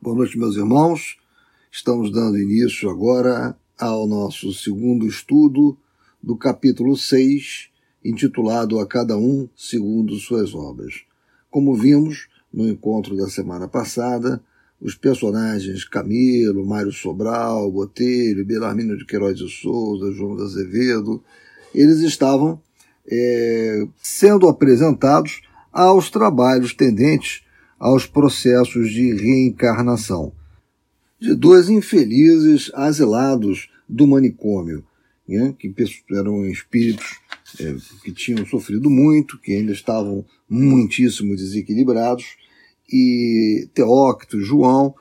Boa noite, meus irmãos. Estamos dando início agora ao nosso segundo estudo do capítulo 6, intitulado A Cada Um segundo Suas Obras. Como vimos no encontro da semana passada, os personagens Camilo, Mário Sobral, Botelho, Belarmino de Queiroz de Souza, João de Azevedo, eles estavam é, sendo apresentados aos trabalhos tendentes aos processos de reencarnação. De dois infelizes asilados do manicômio, né, que eram espíritos é, que tinham sofrido muito, que ainda estavam muitíssimo desequilibrados, e Teócrito e João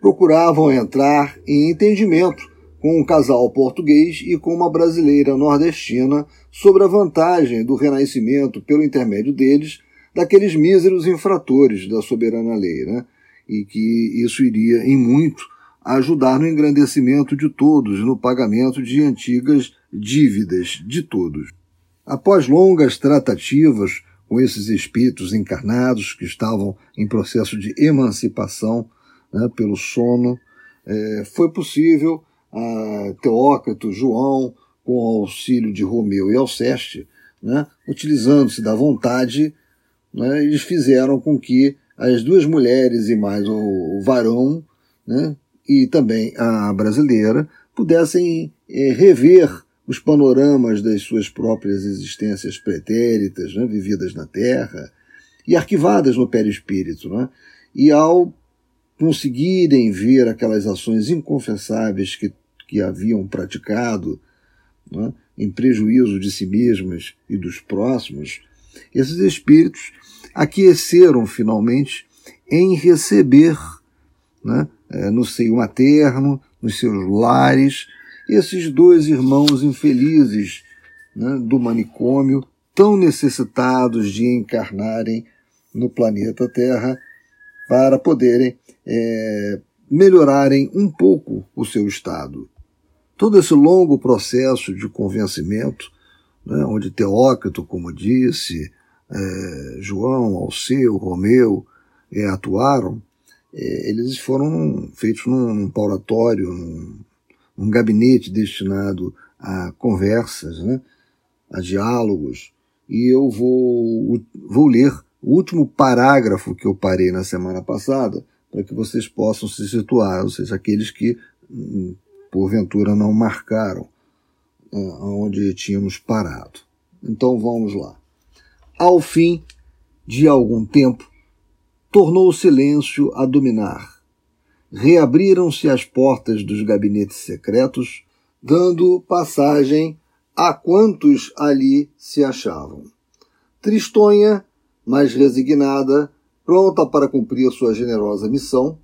procuravam entrar em entendimento com um casal português e com uma brasileira nordestina sobre a vantagem do renascimento pelo intermédio deles daqueles míseros infratores da soberana lei, né? e que isso iria em muito ajudar no engrandecimento de todos, no pagamento de antigas dívidas de todos. Após longas tratativas com esses espíritos encarnados que estavam em processo de emancipação né, pelo sono, é, foi possível a Teócrito, João, com o auxílio de Romeu e Alceste, né, utilizando-se da vontade né, eles fizeram com que as duas mulheres e mais o, varão, né, e também a brasileira, pudessem é, rever os panoramas das suas próprias existências pretéritas, né, vividas na Terra, e arquivadas no perispírito. Né, e ao conseguirem ver aquelas ações inconfessáveis que, que haviam praticado, né, em prejuízo de si mesmas e dos próximos, esses espíritos aqueceram finalmente em receber né, é, no seio materno, nos seus lares, esses dois irmãos infelizes né, do manicômio, tão necessitados de encarnarem no planeta Terra para poderem é, melhorarem um pouco o seu estado. Todo esse longo processo de convencimento, né, onde Teócrito, como disse, é, João, Alceu, Romeu é, atuaram, é, eles foram feitos num, num paulatório, num, num, gabinete destinado a conversas, né, a diálogos, e eu vou, vou ler o último parágrafo que eu parei na semana passada, para que vocês possam se situar, ou seja, aqueles que hum, porventura não marcaram onde tínhamos parado. Então vamos lá. Ao fim de algum tempo, tornou o silêncio a dominar. Reabriram-se as portas dos gabinetes secretos, dando passagem a quantos ali se achavam. Tristonha, mais resignada, pronta para cumprir sua generosa missão,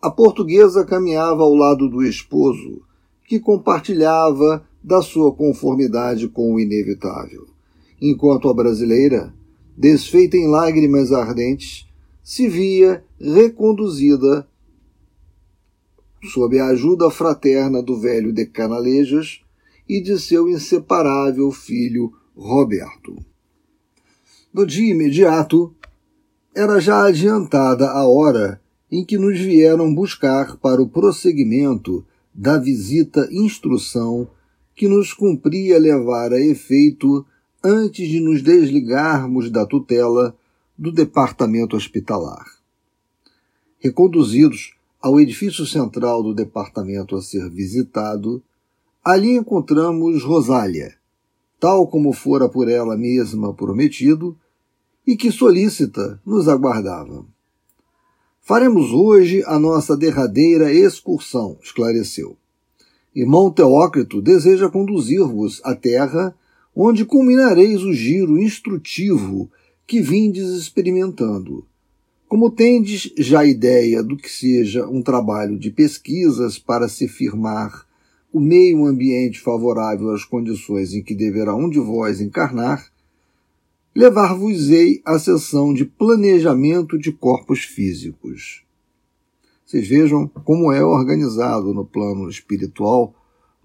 a portuguesa caminhava ao lado do esposo, que compartilhava da sua conformidade com o inevitável enquanto a brasileira, desfeita em lágrimas ardentes, se via reconduzida sob a ajuda fraterna do velho de Canalejas e de seu inseparável filho Roberto. No dia imediato, era já adiantada a hora em que nos vieram buscar para o prosseguimento da visita instrução que nos cumpria levar a efeito antes de nos desligarmos da tutela do departamento hospitalar. Reconduzidos ao edifício central do departamento a ser visitado, ali encontramos Rosália, tal como fora por ela mesma prometido, e que solícita nos aguardava. Faremos hoje a nossa derradeira excursão, esclareceu. Irmão Teócrito deseja conduzir-vos à terra onde culminareis o giro instrutivo que vindes experimentando. Como tendes já ideia do que seja um trabalho de pesquisas para se firmar o meio ambiente favorável às condições em que deverá um de vós encarnar, levar-vos-ei à sessão de planejamento de corpos físicos. Vocês vejam como é organizado no plano espiritual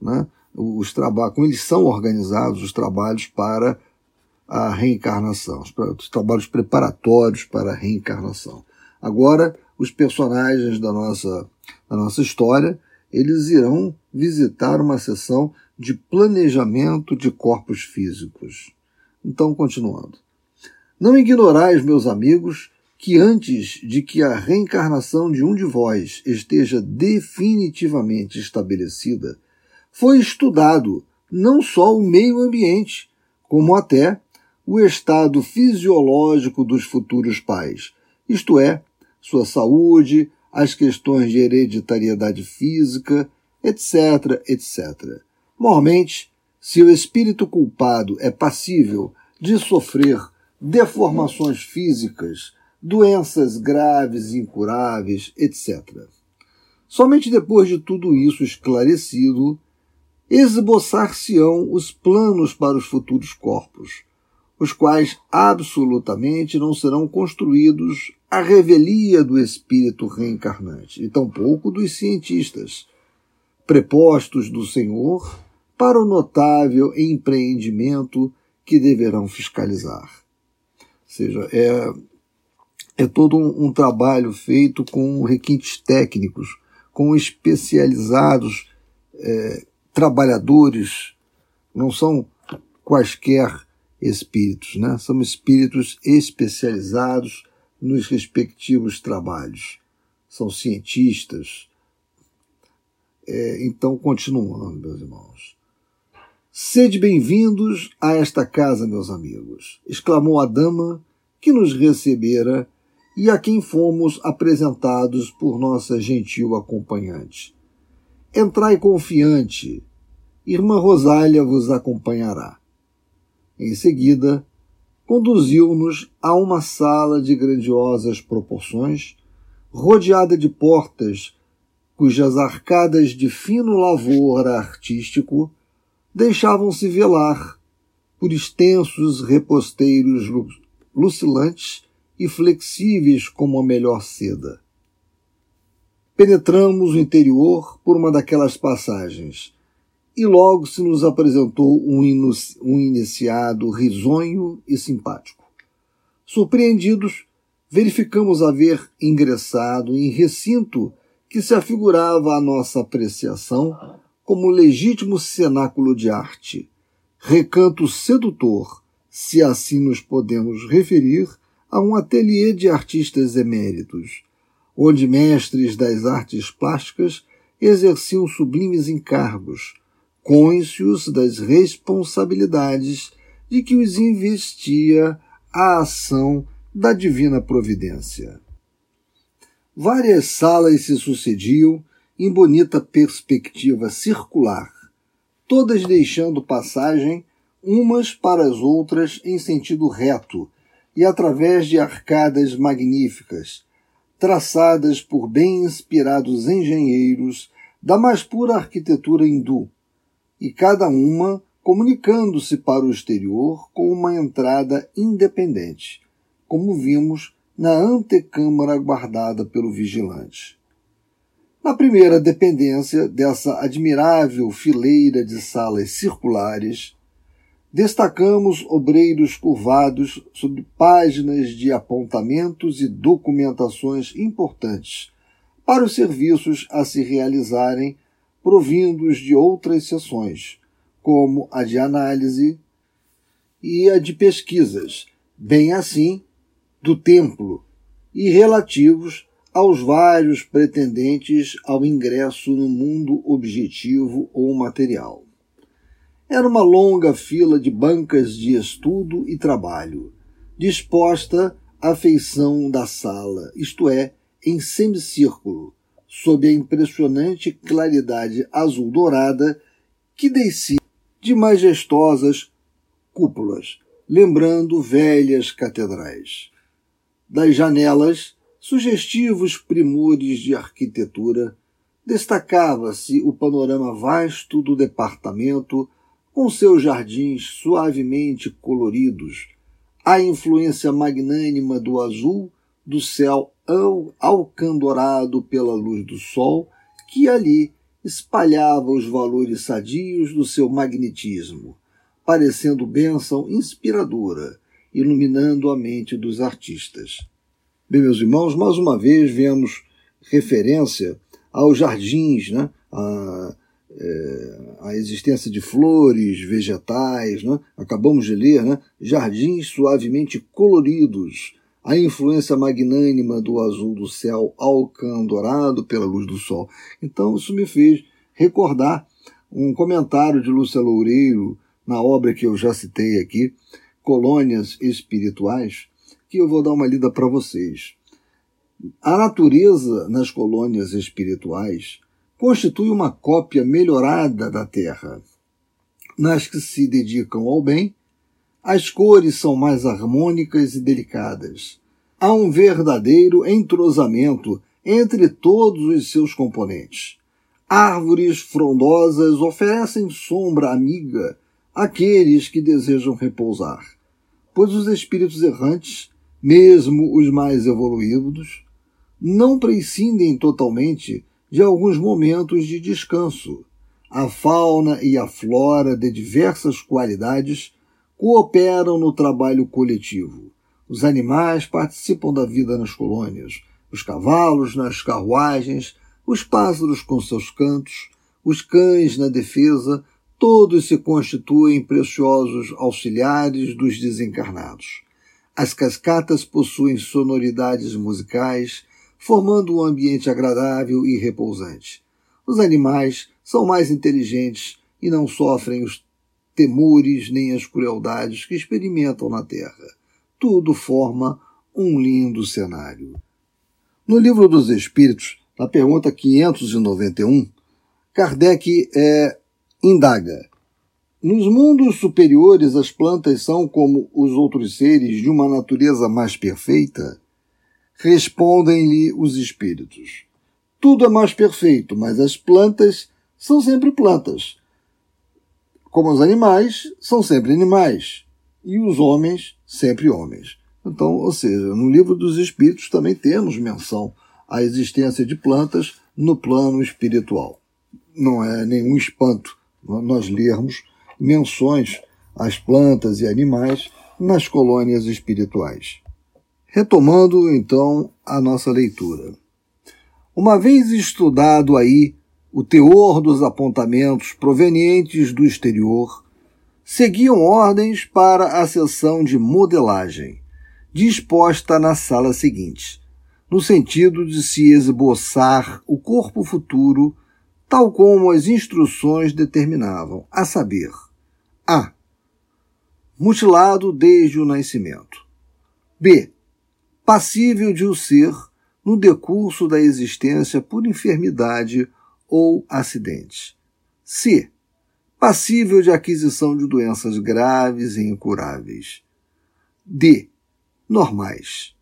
né, os trabalhos, como eles são organizados os trabalhos para a reencarnação, os, os trabalhos preparatórios para a reencarnação. Agora, os personagens da nossa, da nossa história, eles irão visitar uma sessão de planejamento de corpos físicos. Então, continuando. Não ignorais, meus amigos, que antes de que a reencarnação de um de vós esteja definitivamente estabelecida, foi estudado não só o meio ambiente, como até o estado fisiológico dos futuros pais, isto é, sua saúde, as questões de hereditariedade física, etc., etc. Mormente, se o espírito culpado é passível de sofrer deformações físicas, doenças graves incuráveis, etc. Somente depois de tudo isso esclarecido, esboçar-se-ão os planos para os futuros corpos, os quais absolutamente não serão construídos à revelia do espírito reencarnante, e tampouco dos cientistas, prepostos do Senhor para o notável empreendimento que deverão fiscalizar. Ou seja, é, é todo um, um trabalho feito com requintes técnicos, com especializados é, trabalhadores, não são quaisquer espíritos, né? são espíritos especializados nos respectivos trabalhos. São cientistas. É, então, continuando, meus irmãos. Sede bem-vindos a esta casa, meus amigos, exclamou a dama que nos recebera e a quem fomos apresentados por nossa gentil acompanhante. Entrai confiante, irmã Rosália vos acompanhará. Em seguida, conduziu-nos a uma sala de grandiosas proporções, rodeada de portas cujas arcadas de fino lavor artístico deixavam-se velar por extensos reposteiros lucilantes e flexíveis como a melhor seda. Penetramos o interior por uma daquelas passagens, e logo se nos apresentou um, um iniciado risonho e simpático. Surpreendidos, verificamos haver ingressado em recinto que se afigurava à nossa apreciação como legítimo cenáculo de arte, recanto sedutor, se assim nos podemos referir a um ateliê de artistas eméritos, onde mestres das artes plásticas exerciam sublimes encargos, cônscios das responsabilidades de que os investia a ação da divina providência. Várias salas se sucediam em bonita perspectiva circular, todas deixando passagem umas para as outras em sentido reto e através de arcadas magníficas, traçadas por bem inspirados engenheiros da mais pura arquitetura hindu, e cada uma comunicando-se para o exterior com uma entrada independente, como vimos na antecâmara guardada pelo vigilante. Na primeira dependência dessa admirável fileira de salas circulares, destacamos obreiros curvados sob páginas de apontamentos e documentações importantes para os serviços a se realizarem provindos de outras seções, como a de análise e a de pesquisas, bem assim do templo, e relativos aos vários pretendentes ao ingresso no mundo objetivo ou material. Era uma longa fila de bancas de estudo e trabalho, disposta à feição da sala, isto é, em semicírculo, sob a impressionante claridade azul-dourada que descia de majestosas cúpulas, lembrando velhas catedrais. Das janelas, sugestivos primores de arquitetura, destacava-se o panorama vasto do departamento, com seus jardins suavemente coloridos, a influência magnânima do azul do céu alcandorado pela luz do sol, que ali espalhava os valores sadios do seu magnetismo, parecendo bênção inspiradora, iluminando a mente dos artistas. Bem, meus irmãos, mais uma vez vemos referência aos jardins, né? a, é, a existência de flores, vegetais, né? acabamos de ler, né? jardins suavemente coloridos, a influência magnânima do azul do céu alcandorado pela luz do sol. Então, isso me fez recordar um comentário de Lúcia Loureiro na obra que eu já citei aqui, Colônias Espirituais, que eu vou dar uma lida para vocês. A natureza nas colônias espirituais constitui uma cópia melhorada da Terra. Nas que se dedicam ao bem, as cores são mais harmônicas e delicadas. Há um verdadeiro entrosamento entre todos os seus componentes. Árvores frondosas oferecem sombra amiga àqueles que desejam repousar, pois os espíritos errantes mesmo os mais evoluídos, não prescindem totalmente de alguns momentos de descanso. A fauna e a flora de diversas qualidades cooperam no trabalho coletivo. Os animais participam da vida nas colônias, os cavalos nas carruagens, os pássaros com seus cantos, os cães na defesa, todos se constituem preciosos auxiliares dos desencarnados. As cascatas possuem sonoridades musicais, formando um ambiente agradável e repousante. Os animais são mais inteligentes e não sofrem os temores nem as crueldades que experimentam na Terra. Tudo forma um lindo cenário. No Livro dos Espíritos, na pergunta 591, Kardec é, indaga nos mundos superiores, as plantas são como os outros seres de uma natureza mais perfeita? Respondem-lhe os espíritos. Tudo é mais perfeito, mas as plantas são sempre plantas. Como os animais são sempre animais. E os homens sempre homens. Então, ou seja, no livro dos Espíritos também temos menção à existência de plantas no plano espiritual. Não é nenhum espanto nós lermos menções às plantas e animais nas colônias espirituais. Retomando então a nossa leitura. Uma vez estudado aí o teor dos apontamentos provenientes do exterior, seguiam ordens para a sessão de modelagem, disposta na sala seguinte, no sentido de se esboçar o corpo futuro, tal como as instruções determinavam, a saber, a. Mutilado desde o nascimento. B. Passível de o ser no decurso da existência por enfermidade ou acidente. C. Passível de aquisição de doenças graves e incuráveis. D. Normais.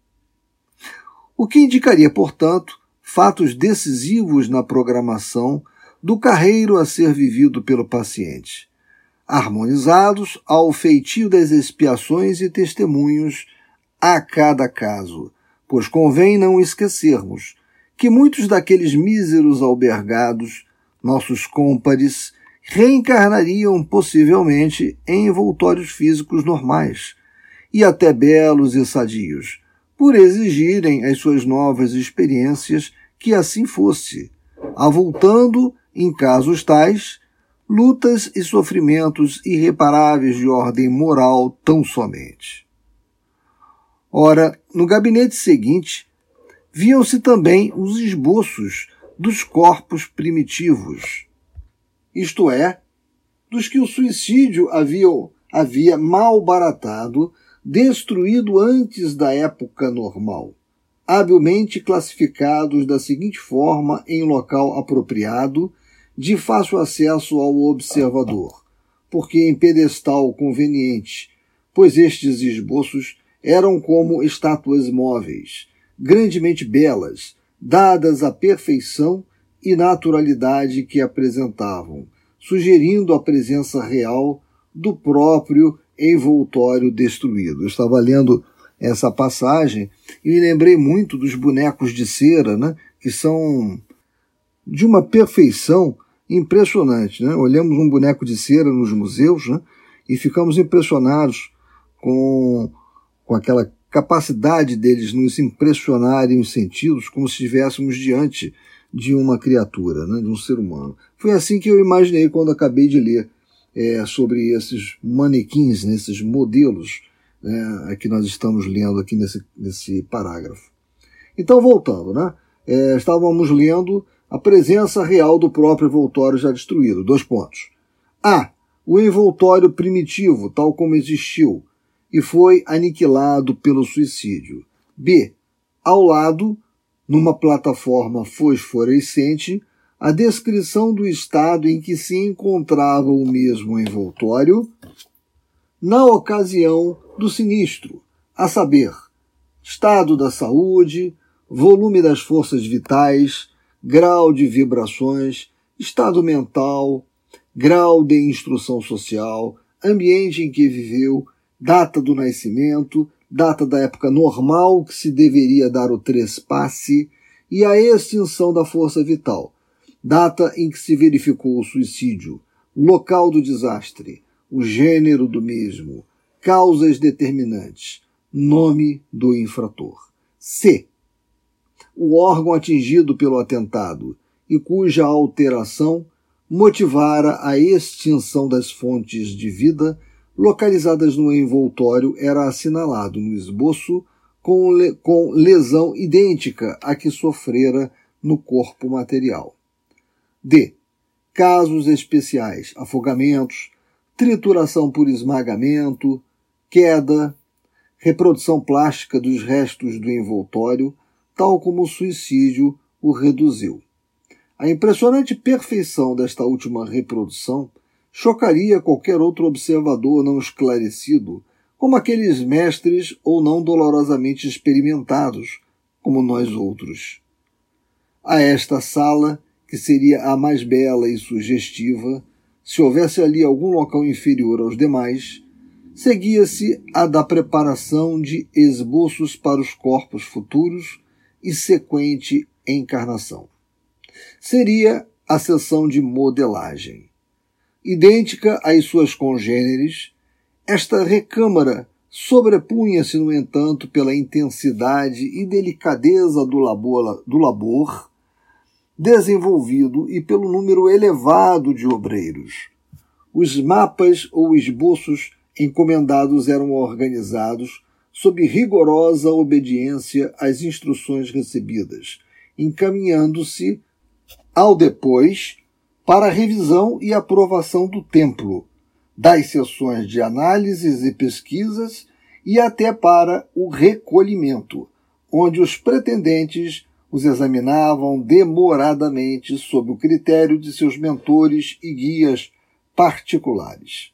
O que indicaria, portanto, fatos decisivos na programação do carreiro a ser vivido pelo paciente harmonizados ao feitio das expiações e testemunhos a cada caso, pois convém não esquecermos que muitos daqueles míseros albergados, nossos cômpares, reencarnariam possivelmente em envoltórios físicos normais, e até belos e sadios, por exigirem as suas novas experiências que assim fosse, avultando, em casos tais, lutas e sofrimentos irreparáveis de ordem moral tão somente. Ora, no gabinete seguinte, viam-se também os esboços dos corpos primitivos, isto é, dos que o suicídio havia, havia malbaratado, destruído antes da época normal, habilmente classificados da seguinte forma em local apropriado de fácil acesso ao observador, porque em pedestal conveniente, pois estes esboços eram como estátuas móveis, grandemente belas, dadas à perfeição e naturalidade que apresentavam, sugerindo a presença real do próprio envoltório destruído. Eu estava lendo essa passagem e me lembrei muito dos bonecos de cera, né, que são de uma perfeição impressionante. Né? Olhamos um boneco de cera nos museus né? e ficamos impressionados com, com aquela capacidade deles nos impressionarem os sentidos como se estivéssemos diante de uma criatura, né, de um ser humano. Foi assim que eu imaginei quando acabei de ler é, sobre esses manequins, né, modelos né, que nós estamos lendo aqui nesse, nesse parágrafo. Então, voltando, né, é, estávamos lendo a presença real do próprio envoltório já destruído. Dois pontos. A. O envoltório primitivo, tal como existiu, e foi aniquilado pelo suicídio. B. Ao lado, numa plataforma fosforescente, a descrição do estado em que se encontrava o mesmo envoltório na ocasião do sinistro, a saber, estado da saúde, volume das forças vitais, grau de vibrações, estado mental, grau de instrução social, ambiente em que viveu, data do nascimento, data da época normal que se deveria dar o trespasse e a extinção da força vital, data em que se verificou o suicídio, local do desastre, o gênero do mesmo, causas determinantes, nome do infrator. C o órgão atingido pelo atentado e cuja alteração motivara a extinção das fontes de vida localizadas no envoltório era assinalado no esboço com, le com lesão idêntica à que sofrera no corpo material. D. Casos especiais: afogamentos, trituração por esmagamento, queda, reprodução plástica dos restos do envoltório, tal como o suicídio o reduziu. A impressionante perfeição desta última reprodução chocaria qualquer outro observador não esclarecido, como aqueles mestres ou não dolorosamente experimentados, como nós outros. A esta sala, que seria a mais bela e sugestiva, se houvesse ali algum local inferior aos demais, seguia-se a da preparação de esboços para os corpos futuros e sequente encarnação. Seria a seção de modelagem. Idêntica às suas congêneres, esta recâmara sobrepunha-se, no entanto, pela intensidade e delicadeza do labor, do labor desenvolvido e pelo número elevado de obreiros. Os mapas ou esboços encomendados eram organizados sob rigorosa obediência às instruções recebidas, encaminhando-se ao depois para a revisão e aprovação do templo, das sessões de análises e pesquisas e até para o recolhimento, onde os pretendentes os examinavam demoradamente sob o critério de seus mentores e guias particulares.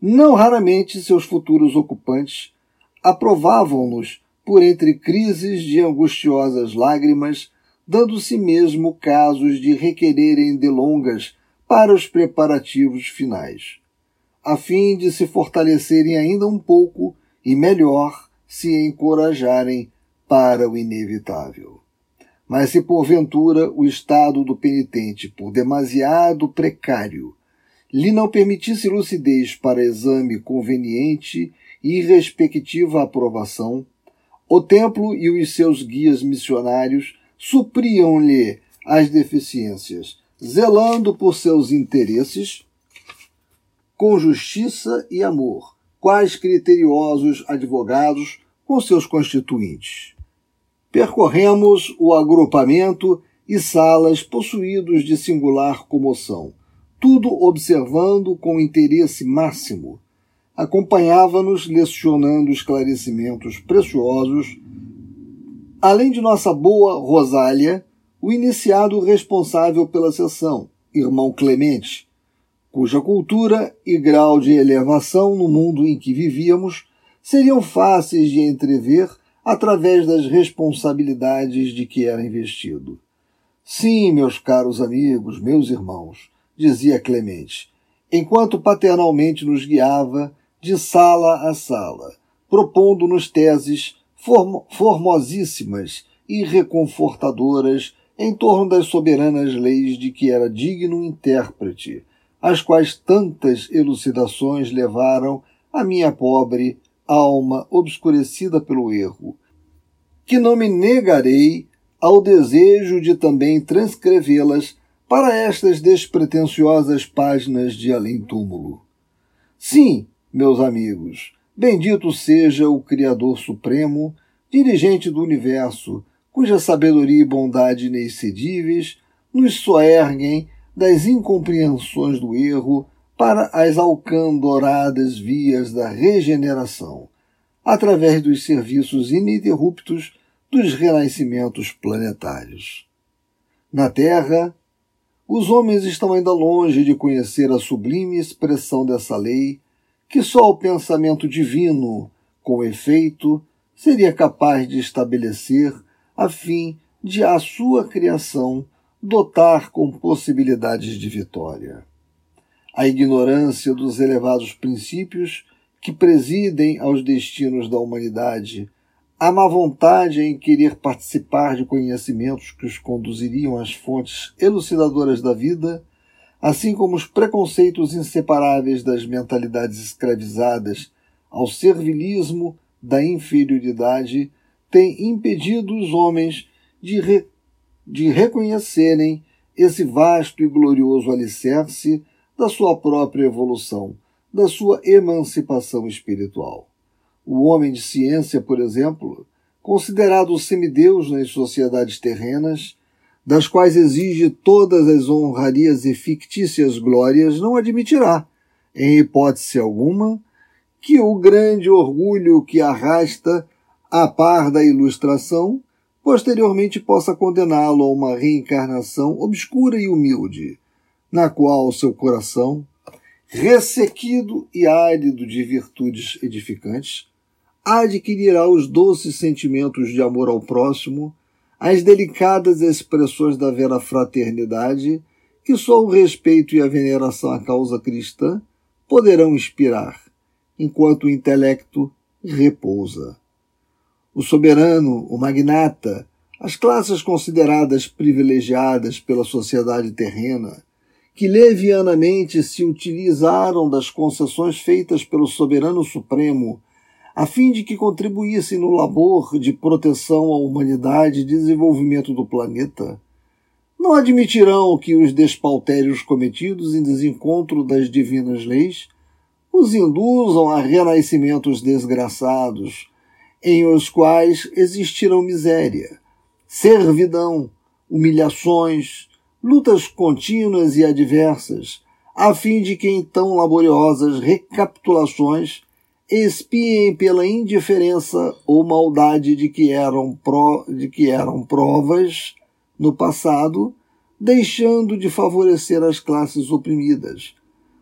Não raramente seus futuros ocupantes aprovavam-nos por entre crises de angustiosas lágrimas, dando-se mesmo casos de requererem delongas para os preparativos finais, a fim de se fortalecerem ainda um pouco e melhor se encorajarem para o inevitável. Mas se porventura o estado do penitente, por demasiado precário, lhe não permitisse lucidez para exame conveniente e respectiva aprovação, o templo e os seus guias missionários supriam-lhe as deficiências, zelando por seus interesses com justiça e amor, quais criteriosos advogados com seus constituintes. Percorremos o agrupamento e salas possuídos de singular comoção, tudo observando com interesse máximo acompanhava-nos lecionando esclarecimentos preciosos, além de nossa boa Rosália, o iniciado responsável pela sessão, irmão Clemente, cuja cultura e grau de elevação no mundo em que vivíamos seriam fáceis de entrever através das responsabilidades de que era investido. Sim, meus caros amigos, meus irmãos, dizia Clemente, enquanto paternalmente nos guiava de sala a sala, propondo-nos teses formosíssimas e reconfortadoras em torno das soberanas leis de que era digno intérprete, as quais tantas elucidações levaram a minha pobre alma obscurecida pelo erro, que não me negarei ao desejo de também transcrevê-las para estas despretensiosas páginas de além-túmulo. Sim, meus amigos, bendito seja o Criador Supremo, dirigente do universo, cuja sabedoria e bondade inexcedíveis nos soerguem das incompreensões do erro para as alcandoradas vias da regeneração, através dos serviços ininterruptos dos renascimentos planetários. Na Terra, os homens estão ainda longe de conhecer a sublime expressão dessa lei, que só o pensamento divino, com efeito, seria capaz de estabelecer a fim de a sua criação dotar com possibilidades de vitória. A ignorância dos elevados princípios que presidem aos destinos da humanidade a má vontade em querer participar de conhecimentos que os conduziriam às fontes elucidadoras da vida, assim como os preconceitos inseparáveis das mentalidades escravizadas ao servilismo da inferioridade, têm impedido os homens de, re de reconhecerem esse vasto e glorioso alicerce da sua própria evolução, da sua emancipação espiritual. O homem de ciência, por exemplo, considerado semideus nas sociedades terrenas, das quais exige todas as honrarias e fictícias glórias, não admitirá, em hipótese alguma, que o grande orgulho que arrasta a par da ilustração posteriormente possa condená-lo a uma reencarnação obscura e humilde, na qual seu coração, ressequido e árido de virtudes edificantes, adquirirá os doces sentimentos de amor ao próximo, as delicadas expressões da vera fraternidade que só o respeito e a veneração à causa cristã poderão inspirar, enquanto o intelecto repousa. O soberano, o magnata, as classes consideradas privilegiadas pela sociedade terrena, que levianamente se utilizaram das concessões feitas pelo soberano supremo a fim de que contribuíssem no labor de proteção à humanidade e desenvolvimento do planeta, não admitirão que os despautérios cometidos em desencontro das divinas leis os induzam a renascimentos desgraçados, em os quais existirão miséria, servidão, humilhações, lutas contínuas e adversas, a fim de que em tão laboriosas recapitulações expiem pela indiferença ou maldade de que eram, pro, de que eram provas no passado, deixando de favorecer as classes oprimidas,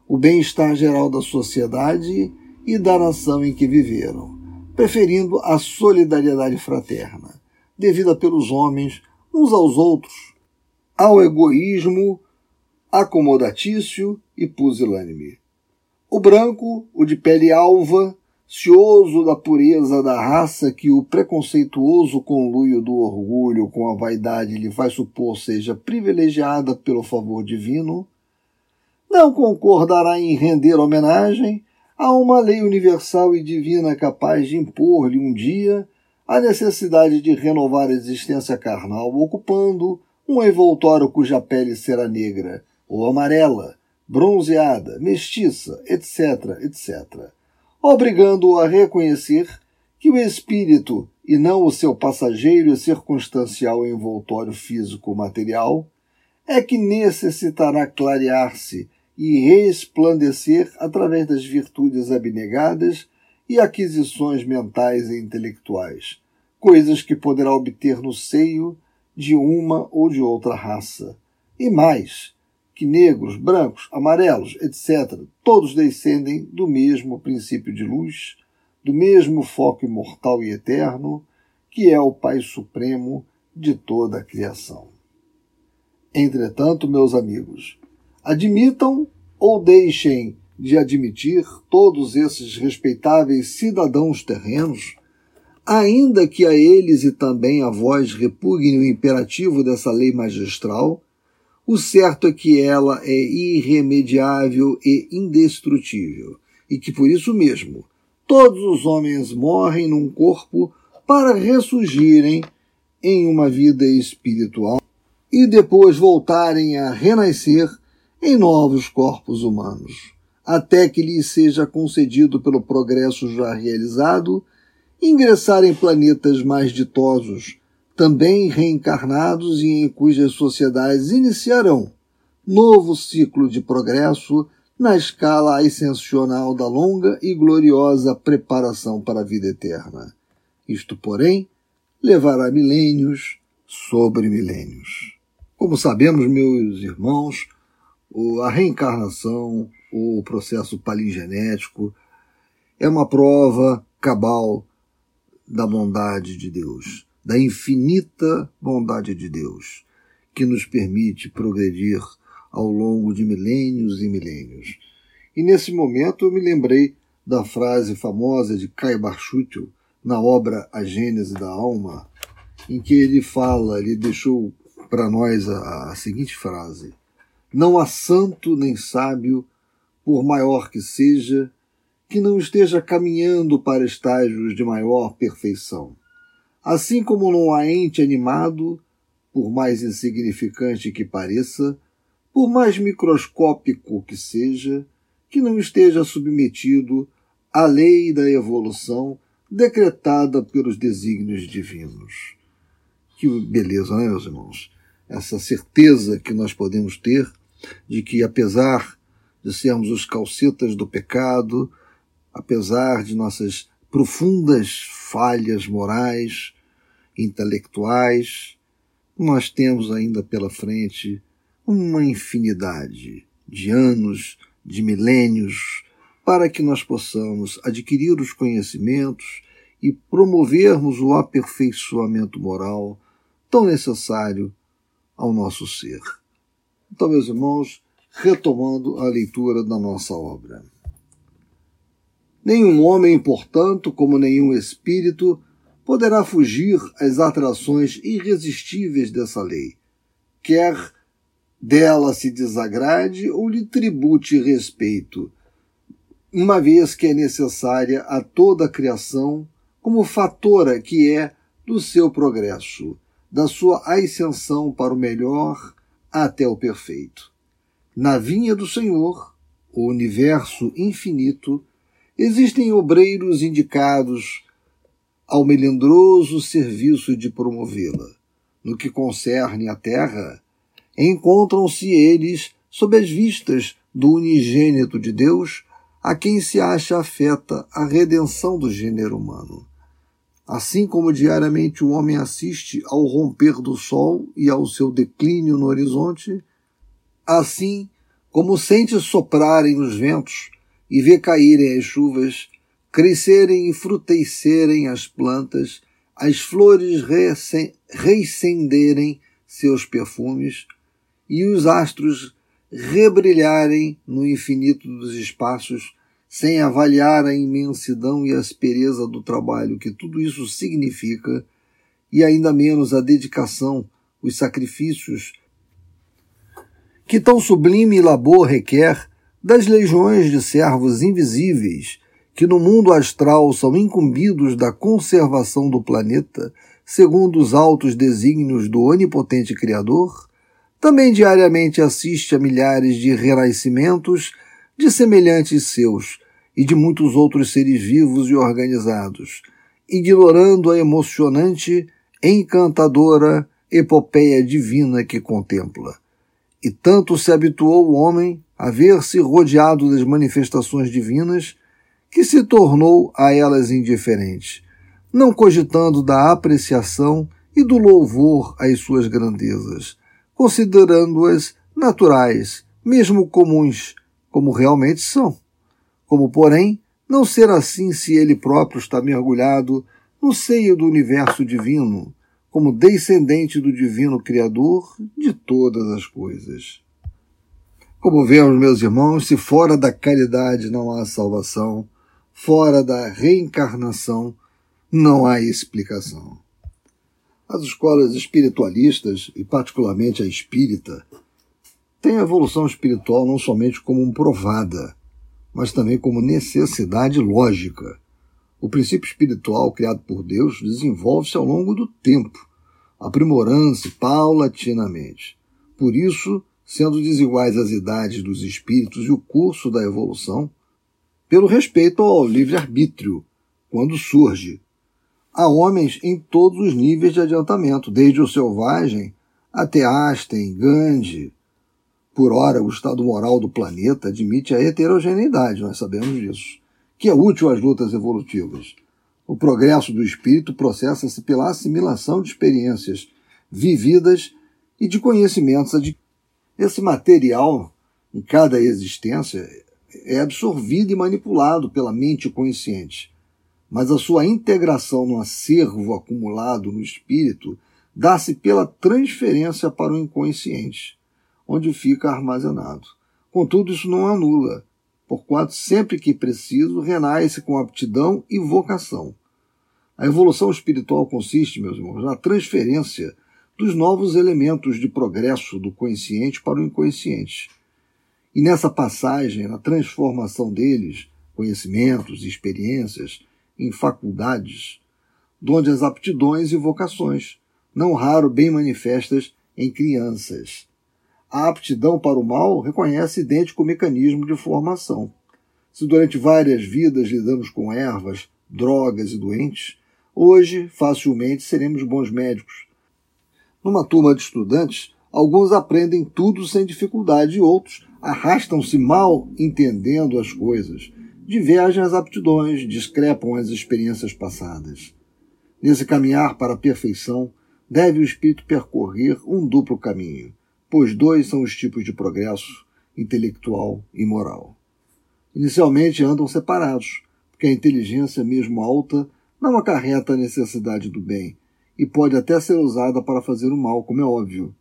o bem-estar geral da sociedade e da nação em que viveram, preferindo a solidariedade fraterna, devida pelos homens uns aos outros, ao egoísmo acomodatício e pusilânime. O branco, o de pele alva, cioso da pureza da raça que o preconceituoso conluio do orgulho com a vaidade lhe faz supor seja privilegiada pelo favor divino, não concordará em render homenagem a uma lei universal e divina capaz de impor-lhe um dia a necessidade de renovar a existência carnal, ocupando um envoltório cuja pele será negra ou amarela, bronzeada, mestiça, etc., etc., obrigando-o a reconhecer que o espírito, e não o seu passageiro e circunstancial envoltório físico-material, é que necessitará clarear-se e resplandecer através das virtudes abnegadas e aquisições mentais e intelectuais, coisas que poderá obter no seio de uma ou de outra raça. E mais, que negros, brancos, amarelos, etc., todos descendem do mesmo princípio de luz, do mesmo foco imortal e eterno, que é o Pai Supremo de toda a criação. Entretanto, meus amigos, admitam ou deixem de admitir todos esses respeitáveis cidadãos terrenos, ainda que a eles e também a vós repugne o imperativo dessa lei magistral, o certo é que ela é irremediável e indestrutível, e que por isso mesmo todos os homens morrem num corpo para ressurgirem em uma vida espiritual e depois voltarem a renascer em novos corpos humanos, até que lhes seja concedido pelo progresso já realizado ingressar em planetas mais ditosos, também reencarnados e em cujas sociedades iniciarão novo ciclo de progresso na escala ascensional da longa e gloriosa preparação para a vida eterna. Isto, porém, levará milênios sobre milênios. Como sabemos, meus irmãos, a reencarnação, o processo palingenético, é uma prova cabal da bondade de Deus, da infinita bondade de Deus, que nos permite progredir ao longo de milênios e milênios. E nesse momento eu me lembrei da frase famosa de Kai Barchutel na obra A Gênese da Alma, em que ele fala, ele deixou para nós a, a seguinte frase: Não há santo nem sábio, por maior que seja, que não esteja caminhando para estágios de maior perfeição. Assim como não há ente animado, por mais insignificante que pareça, por mais microscópico que seja, que não esteja submetido à lei da evolução decretada pelos desígnios divinos. Que beleza, né, meus irmãos? Essa certeza que nós podemos ter de que, apesar de sermos os calcetas do pecado, apesar de nossas profundas falhas morais, intelectuais, nós temos ainda pela frente uma infinidade de anos, de milênios, para que nós possamos adquirir os conhecimentos e promovermos o aperfeiçoamento moral tão necessário ao nosso ser. Então, meus irmãos, retomando a leitura da nossa obra. Nenhum homem, portanto, como nenhum espírito, poderá fugir às atrações irresistíveis dessa lei, quer dela se desagrade ou lhe tribute respeito, uma vez que é necessária a toda a criação como fatora que é do seu progresso, da sua ascensão para o melhor até o perfeito. Na vinha do Senhor, o universo infinito, existem obreiros indicados ao melindroso serviço de promovê-la. No que concerne à terra, encontram-se eles sob as vistas do unigênito de Deus, a quem se acha afeta a redenção do gênero humano. Assim como diariamente o homem assiste ao romper do sol e ao seu declínio no horizonte, assim como sente soprarem os ventos e vê caírem as chuvas, crescerem e frutecerem as plantas, as flores reacenderem seus perfumes, e os astros rebrilharem no infinito dos espaços, sem avaliar a imensidão e a aspereza do trabalho que tudo isso significa, e ainda menos a dedicação, os sacrifícios que tão sublime labor requer das legiões de servos invisíveis que no mundo astral são incumbidos da conservação do planeta segundo os altos desígnios do onipotente Criador, também diariamente assiste a milhares de renascimentos de semelhantes seus e de muitos outros seres vivos e organizados, ignorando a emocionante, encantadora epopeia divina que contempla. E tanto se habituou o homem a ver-se rodeado das manifestações divinas que se tornou a elas indiferente, não cogitando da apreciação e do louvor às suas grandezas, considerando-as naturais, mesmo comuns, como realmente são. Como, porém, não ser assim se ele próprio está mergulhado no seio do universo divino, como descendente do divino Criador de todas as coisas. Como vemos, meus irmãos, se fora da caridade não há salvação, fora da reencarnação não há explicação. As escolas espiritualistas, e particularmente a espírita, têm a evolução espiritual não somente como provada, mas também como necessidade lógica, O princípio espiritual criado por Deus desenvolve-se ao longo do tempo, aprimorando-se paulatinamente. Por isso, sendo desiguais as idades dos espíritos e o curso da evolução, pelo respeito ao livre-arbítrio, quando surge. Há homens em todos os níveis de adiantamento, desde o selvagem até Einstein, Gandhi. Por ora, o estado moral do planeta admite a heterogeneidade, nós sabemos disso, que é útil às lutas evolutivas. O progresso do espírito processa-se pela assimilação de experiências vividas e de conhecimentos adquiridos. Esse material, em cada existência, é absorvido e manipulado pela mente consciente, mas a sua integração no acervo acumulado no espírito dá-se pela transferência para o inconsciente, onde fica armazenado. Contudo, isso não anula, porquanto sempre que preciso renasce com aptidão e vocação. A evolução espiritual consiste, meus irmãos, na transferência dos novos elementos de progresso do consciente para o inconsciente e nessa passagem, na transformação deles, conhecimentos e experiências, em faculdades, donde as aptidões e vocações, não raro bem manifestas em crianças. A aptidão para o mal reconhece idêntico mecanismo de formação. Se durante várias vidas lidamos com ervas, drogas e doentes, hoje facilmente seremos bons médicos. Numa turma de estudantes, alguns aprendem tudo sem dificuldade e outros arrastam-se mal entendendo as coisas, divergem as aptidões, discrepam as experiências passadas. Nesse caminhar para a perfeição, deve o espírito percorrer um duplo caminho, pois dois são os tipos de progresso, intelectual e moral. Inicialmente andam separados, porque a inteligência, mesmo alta, não acarreta a necessidade do bem e pode até ser usada para fazer o mal, como é óbvio.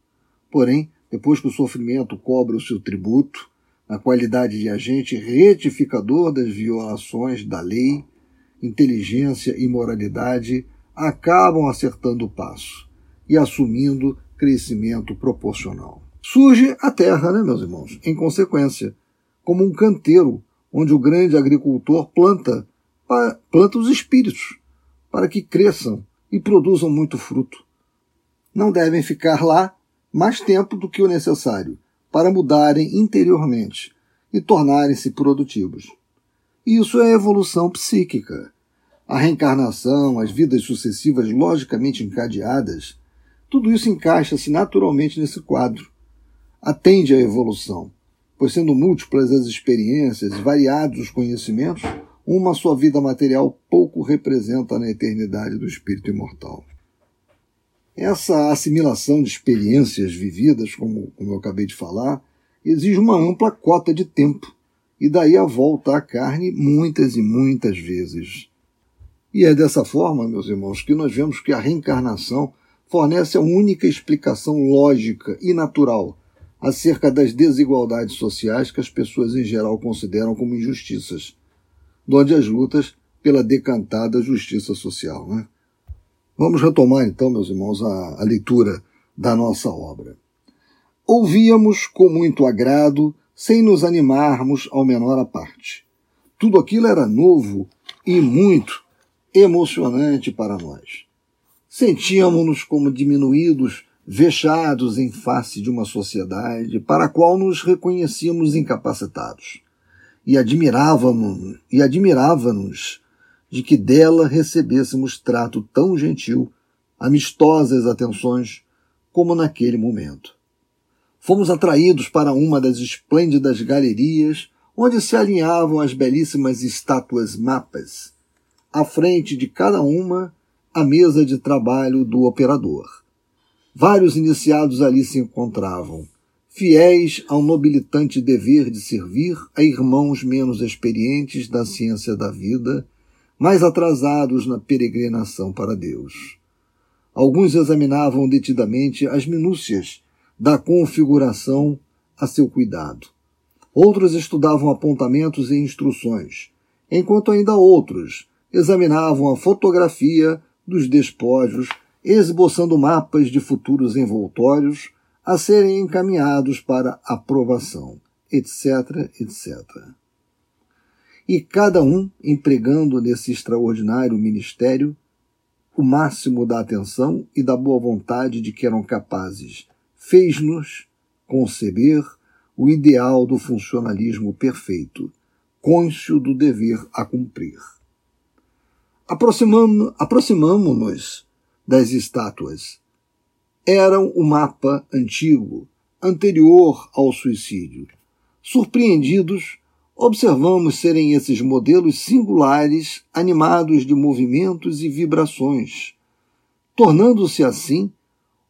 Porém, depois que o sofrimento cobra o seu tributo, na qualidade de agente retificador das violações da lei, inteligência e moralidade acabam acertando o passo e assumindo crescimento proporcional. Surge a terra, né, meus irmãos? Em consequência, como um canteiro onde o grande agricultor planta, planta os espíritos para que cresçam e produzam muito fruto. Não devem ficar lá mais tempo do que o necessário para mudarem interiormente e tornarem-se produtivos. Isso é evolução psíquica. A reencarnação, as vidas sucessivas logicamente encadeadas, tudo isso encaixa-se naturalmente nesse quadro. Atende à evolução, pois sendo múltiplas as experiências, variados os conhecimentos, uma só vida material pouco representa na eternidade do espírito imortal. Essa assimilação de experiências vividas, como, como eu acabei de falar, exige uma ampla cota de tempo, e daí a volta à carne muitas e muitas vezes. E é dessa forma, meus irmãos, que nós vemos que a reencarnação fornece a única explicação lógica e natural acerca das desigualdades sociais que as pessoas em geral consideram como injustiças, onde as lutas pela decantada justiça social. Né? Vamos retomar então, meus irmãos, a, a leitura da nossa obra. Ouvíamos com muito agrado, sem nos animarmos ao menor a parte. Tudo aquilo era novo e muito emocionante para nós. Sentíamos-nos como diminuídos, vexados em face de uma sociedade para a qual nos reconhecíamos incapacitados. E admirávamos, e admirava-nos de que dela recebêssemos trato tão gentil, amistosas atenções, como naquele momento. Fomos atraídos para uma das esplêndidas galerias onde se alinhavam as belíssimas estátuas mapas, à frente de cada uma a mesa de trabalho do operador. Vários iniciados ali se encontravam, fiéis ao nobilitante dever de servir a irmãos menos experientes da ciência da vida mais atrasados na peregrinação para Deus. Alguns examinavam detidamente as minúcias da configuração a seu cuidado. Outros estudavam apontamentos e instruções, enquanto ainda outros examinavam a fotografia dos despojos, esboçando mapas de futuros envoltórios a serem encaminhados para aprovação, etc., etc. e cada um empregando nesse extraordinário ministério o máximo da atenção e da boa vontade de que eram capazes, fez-nos conceber o ideal do funcionalismo perfeito, cônscio do dever a cumprir. Aproximamo-nos das estátuas. Eram o mapa antigo, anterior ao suicídio. Surpreendidos, observamos serem esses modelos singulares, animados de movimentos e vibrações, tornando-se assim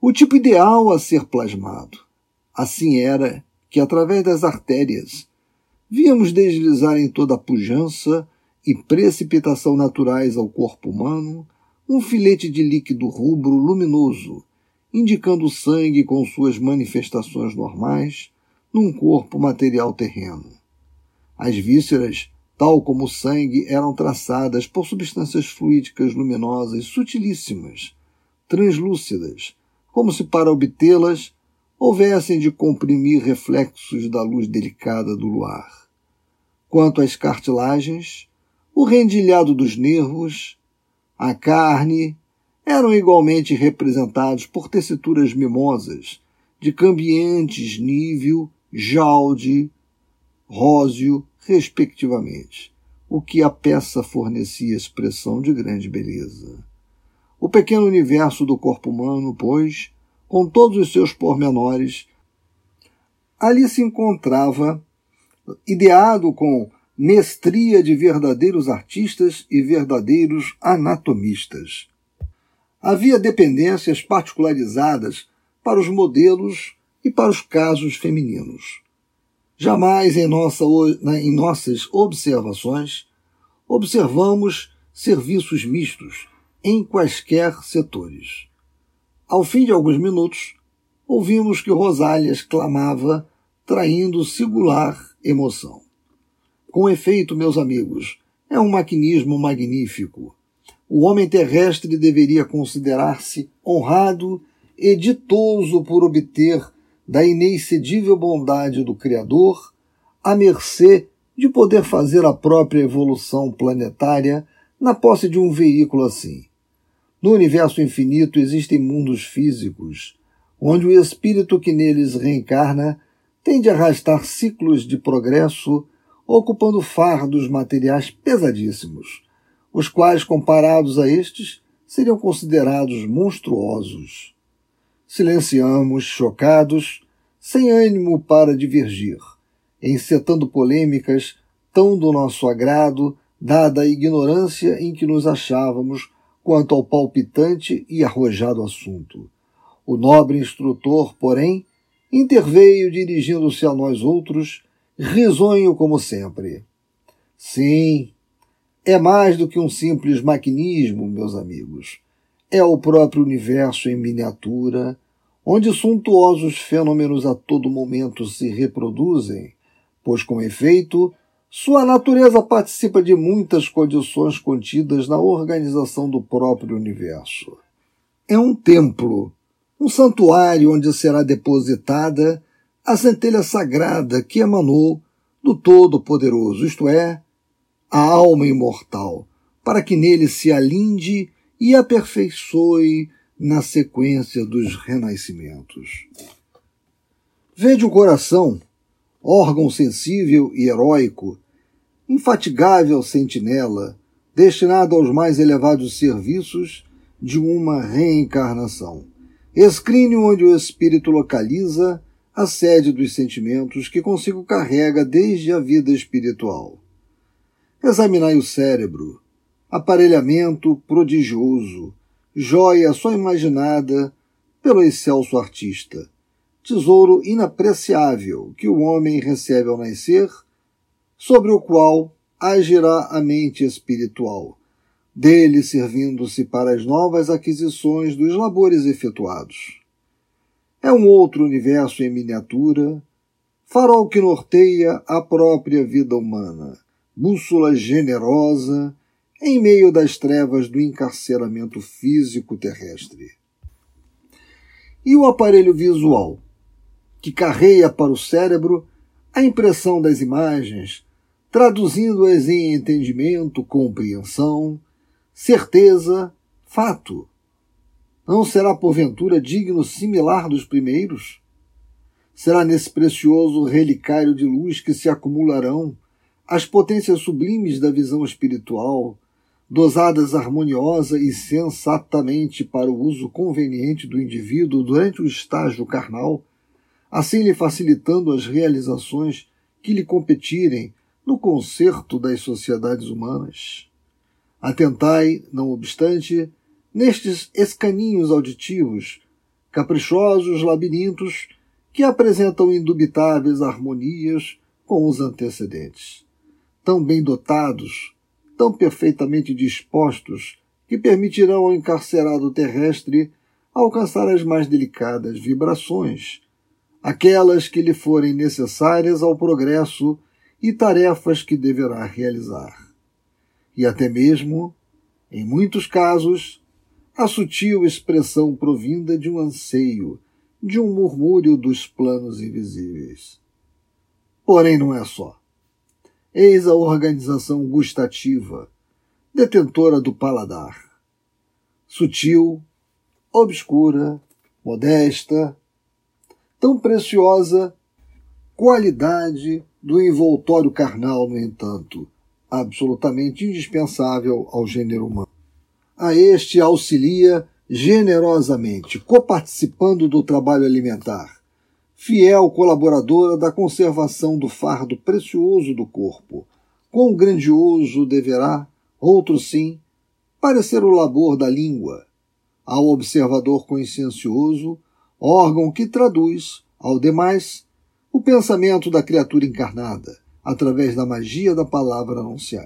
o tipo ideal a ser plasmado. Assim era que, através das artérias, víamos deslizar em toda a pujança e precipitação naturais ao corpo humano um filete de líquido rubro luminoso, indicando o sangue com suas manifestações normais num corpo material terreno. As vísceras, tal como o sangue, eram traçadas por substâncias fluídicas luminosas sutilíssimas, translúcidas, como se para obtê-las houvessem de comprimir reflexos da luz delicada do luar. Quanto às cartilagens, o rendilhado dos nervos, a carne, eram igualmente representados por tessituras mimosas, de cambiantes nível, jalde, róseo, respectivamente, o que a peça fornecia expressão de grande beleza. O pequeno universo do corpo humano, pois, com todos os seus pormenores, ali se encontrava, ideado com mestria de verdadeiros artistas e verdadeiros anatomistas. Havia dependências particularizadas para os modelos e para os casos femininos. Jamais em, nossa, em nossas observações observamos serviços mistos em quaisquer setores. Ao fim de alguns minutos, ouvimos que Rosálias clamava, traindo singular emoção. Com efeito, meus amigos, é um maquinismo magnífico. O homem terrestre deveria considerar-se honrado e ditoso por obter da inexcedível bondade do Criador à mercê de poder fazer a própria evolução planetária na posse de um veículo assim. No universo infinito existem mundos físicos, onde o espírito que neles reencarna tem de arrastar ciclos de progresso, ocupando fardos materiais pesadíssimos, os quais, comparados a estes, seriam considerados monstruosos. Silenciamos, chocados, sem ânimo para divergir, encetando polêmicas tão do nosso agrado, dada a ignorância em que nos achávamos quanto ao palpitante e arrojado assunto. O nobre instrutor, porém, interveio dirigindo-se a nós outros, risonho como sempre. Sim, é mais do que um simples maquinismo, meus amigos. É o próprio universo em miniatura, onde suntuosos fenômenos a todo momento se reproduzem, pois, com efeito, sua natureza participa de muitas condições contidas na organização do próprio universo. É um templo, um santuário onde será depositada a centelha sagrada que emanou do Todo-Poderoso, isto é, a alma imortal, para que nele se alinde e aperfeiçoe na sequência dos renascimentos. Vede o coração, órgão sensível e heróico, infatigável sentinela, destinado aos mais elevados serviços de uma reencarnação. Escrínio onde o espírito localiza a sede dos sentimentos que consigo carrega desde a vida espiritual. Examinai o cérebro, aparelhamento prodigioso, joia só imaginada pelo excelso artista, tesouro inapreciável que o homem recebe ao nascer sobre o qual agirá a mente espiritual, dele servindo-se para as novas aquisições dos labores efetuados. É um outro universo em miniatura, farol que norteia a própria vida humana, bússola generosa em meio das trevas do encarceramento físico terrestre. E o aparelho visual, que carreia para o cérebro a impressão das imagens, traduzindo-as em entendimento, compreensão, certeza, fato. Não será porventura digno similar dos primeiros? Será nesse precioso relicário de luz que se acumularão as potências sublimes da visão espiritual, dosadas harmoniosa e sensatamente para o uso conveniente do indivíduo durante o estágio carnal, assim lhe facilitando as realizações que lhe competirem no concerto das sociedades humanas. Atentai, não obstante, nestes escaninhos auditivos, caprichosos labirintos que apresentam indubitáveis harmonias com os antecedentes, tão bem dotados, tão perfeitamente dispostos, que permitirão ao encarcerado terrestre alcançar as mais delicadas vibrações, aquelas que lhe forem necessárias ao progresso e tarefas que deverá realizar. E até mesmo, em muitos casos, a sutil expressão provinda de um anseio, de um murmúrio dos planos invisíveis. Porém, não é só. Eis a organização gustativa, detentora do paladar. Sutil, obscura, modesta, tão preciosa qualidade do envoltório carnal, no entanto, absolutamente indispensável ao gênero humano. A este auxilia generosamente, coparticipando do trabalho alimentar, fiel colaboradora da conservação do fardo precioso do corpo. Quão grandioso deverá, outro sim, parecer o labor da língua, ao observador consciencioso, órgão que traduz, ao demais, o pensamento da criatura encarnada, através da magia da palavra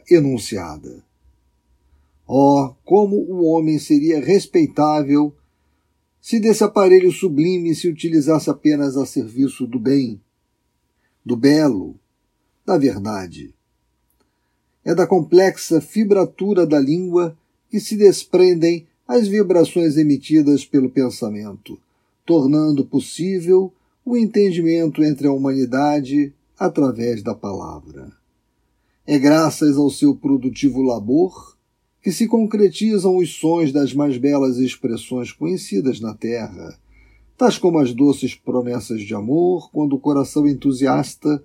enunciada. Oh, como o homem seria respeitável se desse aparelho sublime se utilizasse apenas a serviço do bem, do belo, da verdade. É da complexa fibratura da língua que se desprendem as vibrações emitidas pelo pensamento, tornando possível o entendimento entre a humanidade através da palavra. É graças ao seu produtivo labor que se concretizam os sons das mais belas expressões conhecidas na terra, tais como as doces promessas de amor, quando o coração entusiasta,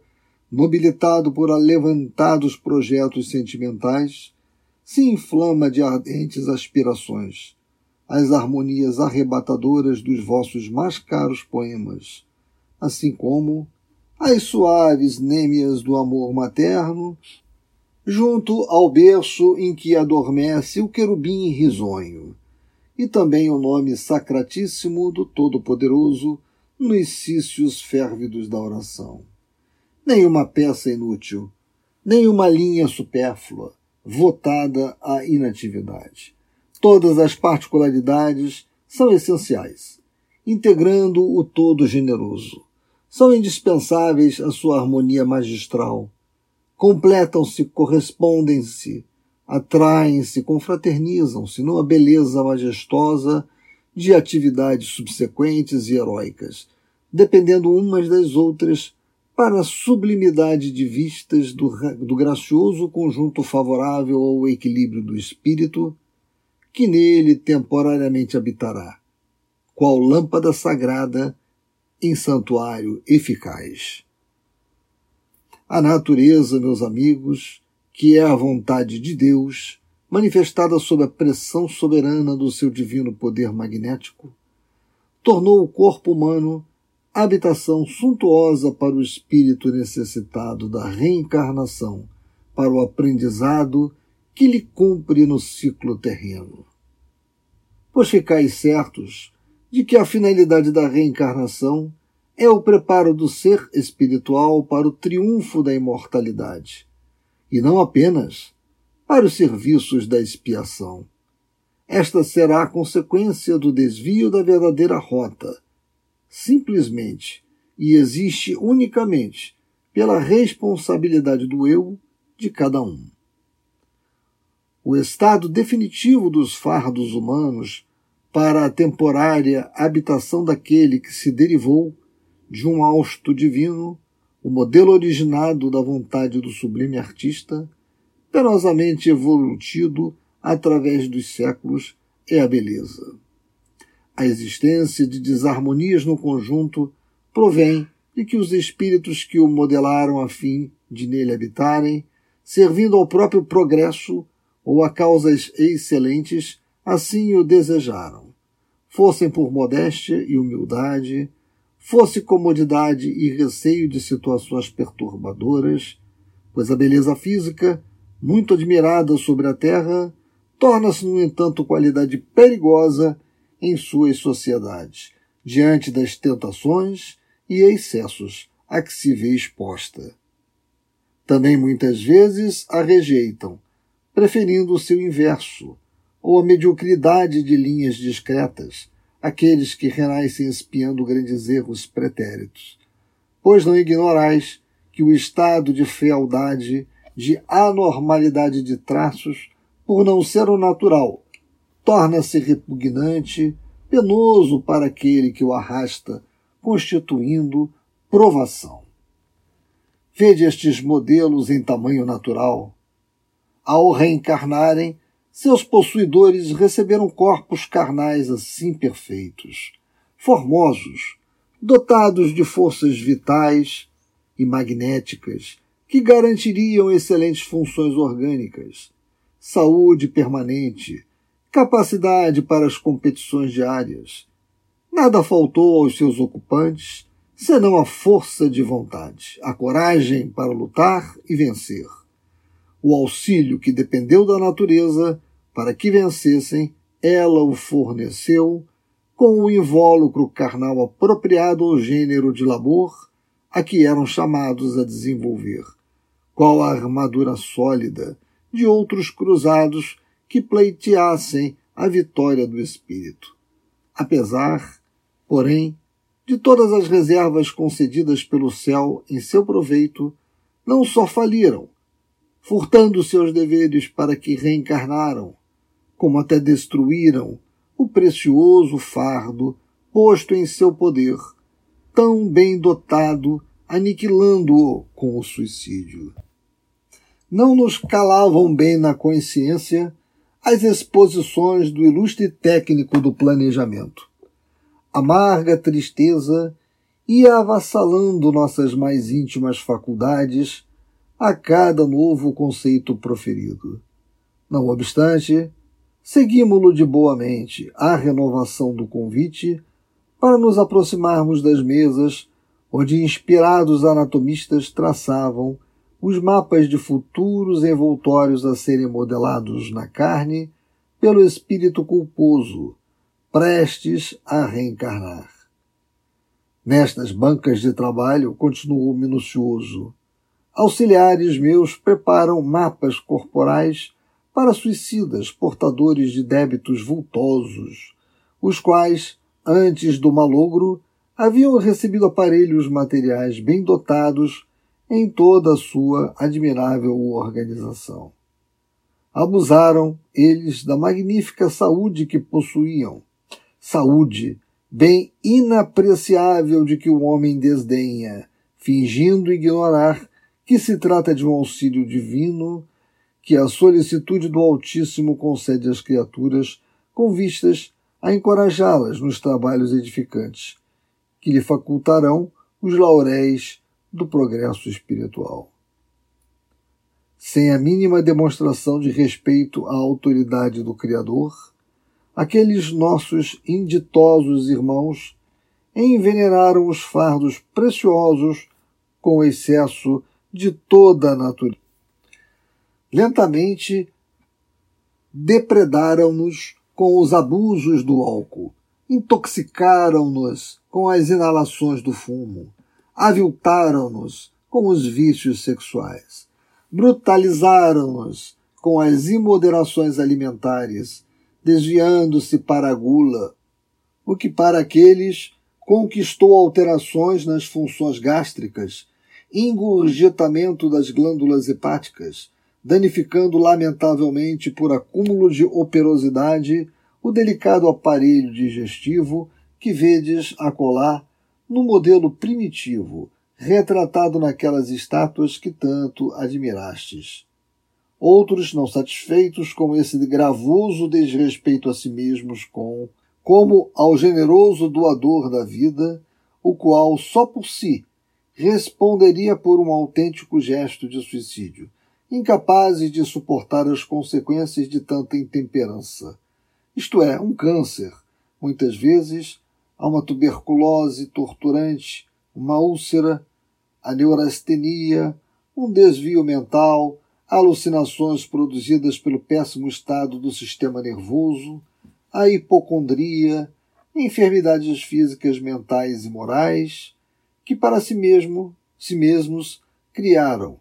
nobilitado por alevantados projetos sentimentais, se inflama de ardentes aspirações, as harmonias arrebatadoras dos vossos mais caros poemas, assim como as suaves nêmias do amor materno junto ao berço em que adormece o querubim risonho, e também o nome sacratíssimo do Todo-Poderoso nos cícios férvidos da oração. Nenhuma peça inútil, nenhuma linha supérflua, votada à inatividade. Todas as particularidades são essenciais, integrando o todo generoso. São indispensáveis à sua harmonia magistral, completam-se, correspondem-se, atraem-se, confraternizam-se numa beleza majestosa de atividades subsequentes e heróicas, dependendo umas das outras para a sublimidade de vistas do, do gracioso conjunto favorável ao equilíbrio do espírito, que nele temporariamente habitará, qual lâmpada sagrada em santuário eficaz. A natureza, meus amigos, que é a vontade de Deus, manifestada sob a pressão soberana do seu divino poder magnético, tornou o corpo humano habitação suntuosa para o espírito necessitado da reencarnação, para o aprendizado que lhe cumpre no ciclo terreno. Pois ficais certos de que a finalidade da reencarnação é o preparo do ser espiritual para o triunfo da imortalidade, e não apenas para os serviços da expiação. Esta será a consequência do desvio da verdadeira rota, simplesmente, e existe unicamente pela responsabilidade do eu de cada um. O estado definitivo dos fardos humanos para a temporária habitação daquele que se derivou de um hausto divino o modelo originado da vontade do sublime artista, penosamente evolutido através dos séculos, é a beleza. A existência de desarmonias no conjunto provém de que os espíritos que o modelaram a fim de nele habitarem, servindo ao próprio progresso ou a causas excelentes, assim o desejaram. Fossem por modéstia e humildade, fosse comodidade e receio de situações perturbadoras, pois a beleza física, muito admirada sobre a terra, torna-se, no entanto, qualidade perigosa em suas sociedades, diante das tentações e excessos a que se vê exposta. Também muitas vezes a rejeitam, preferindo o seu inverso, ou a mediocridade de linhas discretas, aqueles que renascem espiando grandes erros pretéritos. Pois não ignorais que o estado de fealdade, de anormalidade de traços, por não ser o natural, torna-se repugnante, penoso para aquele que o arrasta, constituindo provação. Vede estes modelos em tamanho natural. Ao reencarnarem, seus possuidores receberam corpos carnais assim perfeitos, formosos, dotados de forças vitais e magnéticas que garantiriam excelentes funções orgânicas, saúde permanente, capacidade para as competições diárias. Nada faltou aos seus ocupantes senão a força de vontade, a coragem para lutar e vencer. O auxílio que dependeu da natureza para que vencessem, ela o forneceu com o invólucro carnal apropriado ao gênero de labor a que eram chamados a desenvolver, qual a armadura sólida de outros cruzados que pleiteassem a vitória do espírito. Apesar, porém, de todas as reservas concedidas pelo céu em seu proveito, não só faliram, furtando seus deveres para que reencarnaram, como até destruíram o precioso fardo posto em seu poder, tão bem dotado, aniquilando-o com o suicídio. Não nos calavam bem na consciência as exposições do ilustre técnico do planejamento amarga tristeza ia avassalando nossas mais íntimas faculdades a cada novo conceito proferido. Não obstante, seguimos-lo de boa mente à renovação do convite para nos aproximarmos das mesas onde inspirados anatomistas traçavam os mapas de futuros envoltórios a serem modelados na carne pelo espírito culposo, prestes a reencarnar. Nestas bancas de trabalho, continuou minucioso, auxiliares meus preparam mapas corporais para suicidas portadores de débitos vultosos, os quais, antes do malogro, haviam recebido aparelhos materiais bem dotados em toda a sua admirável organização. Abusaram eles da magnífica saúde que possuíam, saúde, bem inapreciável de que o homem desdenha, fingindo ignorar que se trata de um auxílio divino que a solicitude do Altíssimo concede às criaturas com vistas a encorajá-las nos trabalhos edificantes, que lhe facultarão os lauréis do progresso espiritual. Sem a mínima demonstração de respeito à autoridade do Criador, aqueles nossos inditosos irmãos envenenaram os fardos preciosos com excesso de toda a natureza. Lentamente depredaram-nos com os abusos do álcool, intoxicaram-nos com as inalações do fumo, aviltaram-nos com os vícios sexuais, brutalizaram-nos com as imoderações alimentares desviando-se para a gula, o que para aqueles conquistou alterações nas funções gástricas, engurgitamento das glândulas hepáticas, danificando lamentavelmente por acúmulo de operosidade o delicado aparelho digestivo que vedes acolá no modelo primitivo, retratado naquelas estátuas que tanto admirastes. Outros, não satisfeitos com esse gravoso desrespeito a si mesmos, com como ao generoso doador da vida, o qual só por si responderia por um autêntico gesto de suicídio, incapazes de suportar as consequências de tanta intemperança. Isto é, um câncer, muitas vezes há uma tuberculose torturante, uma úlcera, a neurastenia, um desvio mental, alucinações produzidas pelo péssimo estado do sistema nervoso, a hipocondria, enfermidades físicas, mentais e morais, que para si mesmo, si mesmos criaram,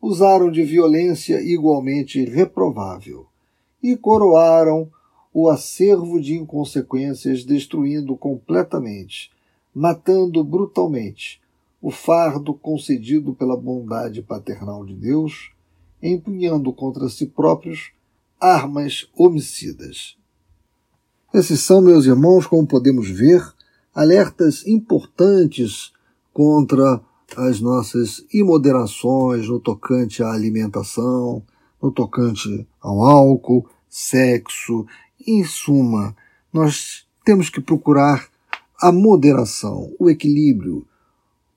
usaram de violência igualmente reprovável e coroaram o acervo de inconsequências, destruindo completamente, matando brutalmente o fardo concedido pela bondade paternal de Deus, empunhando contra si próprios armas homicidas. Esses são, meus irmãos, como podemos ver, alertas importantes contra as nossas imoderações no tocante à alimentação, no tocante ao álcool, sexo. Em suma, nós temos que procurar a moderação, o equilíbrio,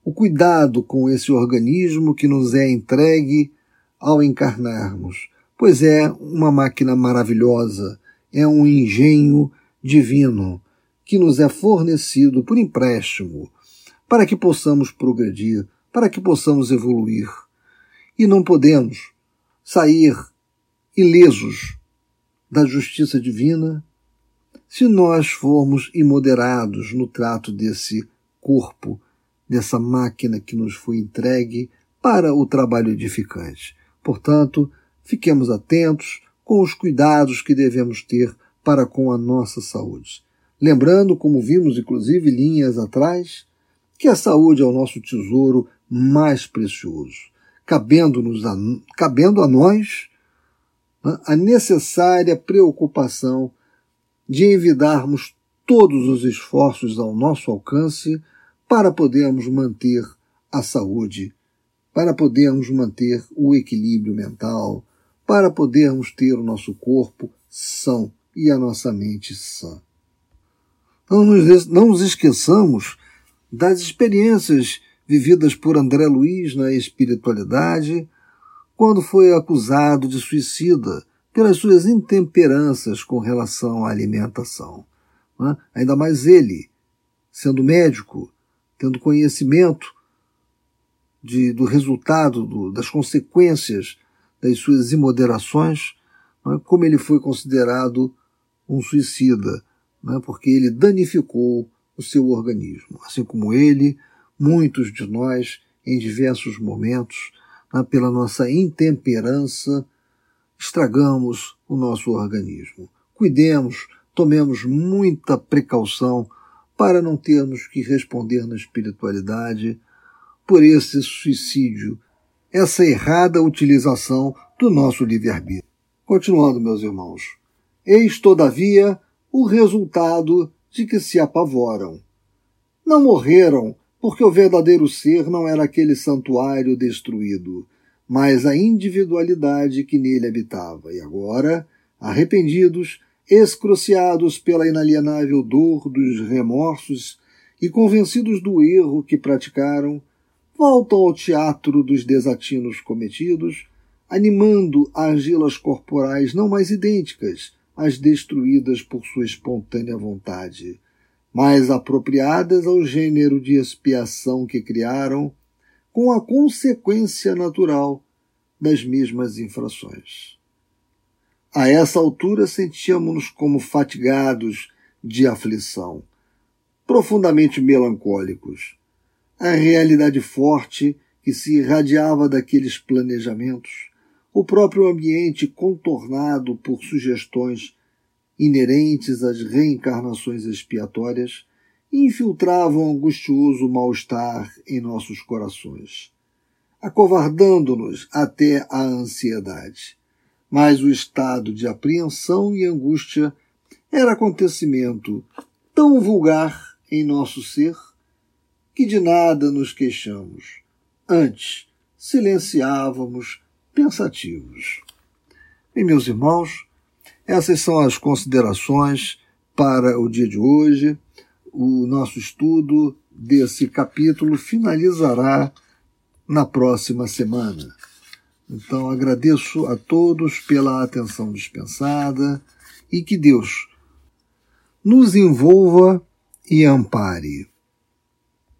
o cuidado com esse organismo que nos é entregue ao encarnarmos, pois é uma máquina maravilhosa, é um engenho divino que nos é fornecido por empréstimo para que possamos progredir, para que possamos evoluir. E não podemos sair ilesos da justiça divina se nós formos imoderados no trato desse corpo, dessa máquina que nos foi entregue para o trabalho edificante. Portanto, fiquemos atentos com os cuidados que devemos ter para com a nossa saúde. Lembrando, como vimos inclusive linhas atrás, que a saúde é o nosso tesouro mais precioso, cabendo-nos a, cabendo a nós né, a necessária preocupação de envidarmos todos os esforços ao nosso alcance para podermos manter a saúde, para podermos manter o equilíbrio mental, para podermos ter o nosso corpo são e a nossa mente sã. Não nos, não nos esqueçamos das experiências vividas por André Luiz na espiritualidade, quando foi acusado de suicida pelas suas intemperanças com relação à alimentação. Né? Ainda mais ele, sendo médico, tendo conhecimento de, do resultado, do, das consequências das suas imoderações, né? como ele foi considerado um suicida, né, porque ele danificou seu organismo. Assim como ele, muitos de nós, em diversos momentos, pela nossa intemperança, estragamos o nosso organismo. Cuidemos, tomemos muita precaução para não termos que responder na espiritualidade por esse suicídio, essa errada utilização do nosso livre-arbítrio. Continuando, meus irmãos. Eis, todavia, o resultado de que se apavoram. Não morreram, porque o verdadeiro ser não era aquele santuário destruído, mas a individualidade que nele habitava. E agora, arrependidos, excruciados pela inalienável dor dos remorsos e convencidos do erro que praticaram, voltam ao teatro dos desatinos cometidos, animando argilas corporais não mais idênticas, as destruídas por sua espontânea vontade, mais apropriadas ao gênero de expiação que criaram, com a consequência natural das mesmas infrações. A essa altura sentíamos-nos como fatigados de aflição, profundamente melancólicos. A realidade forte que se irradiava daqueles planejamentos o próprio ambiente contornado por sugestões inerentes às reencarnações expiatórias infiltravam angustioso mal-estar em nossos corações, acovardando-nos até a ansiedade. Mas o estado de apreensão e angústia era acontecimento tão vulgar em nosso ser que de nada nos queixamos. Antes, silenciávamos pensativos. E meus irmãos, essas são as considerações para o dia de hoje. O nosso estudo desse capítulo finalizará na próxima semana. Então agradeço a todos pela atenção dispensada e que Deus nos envolva e ampare.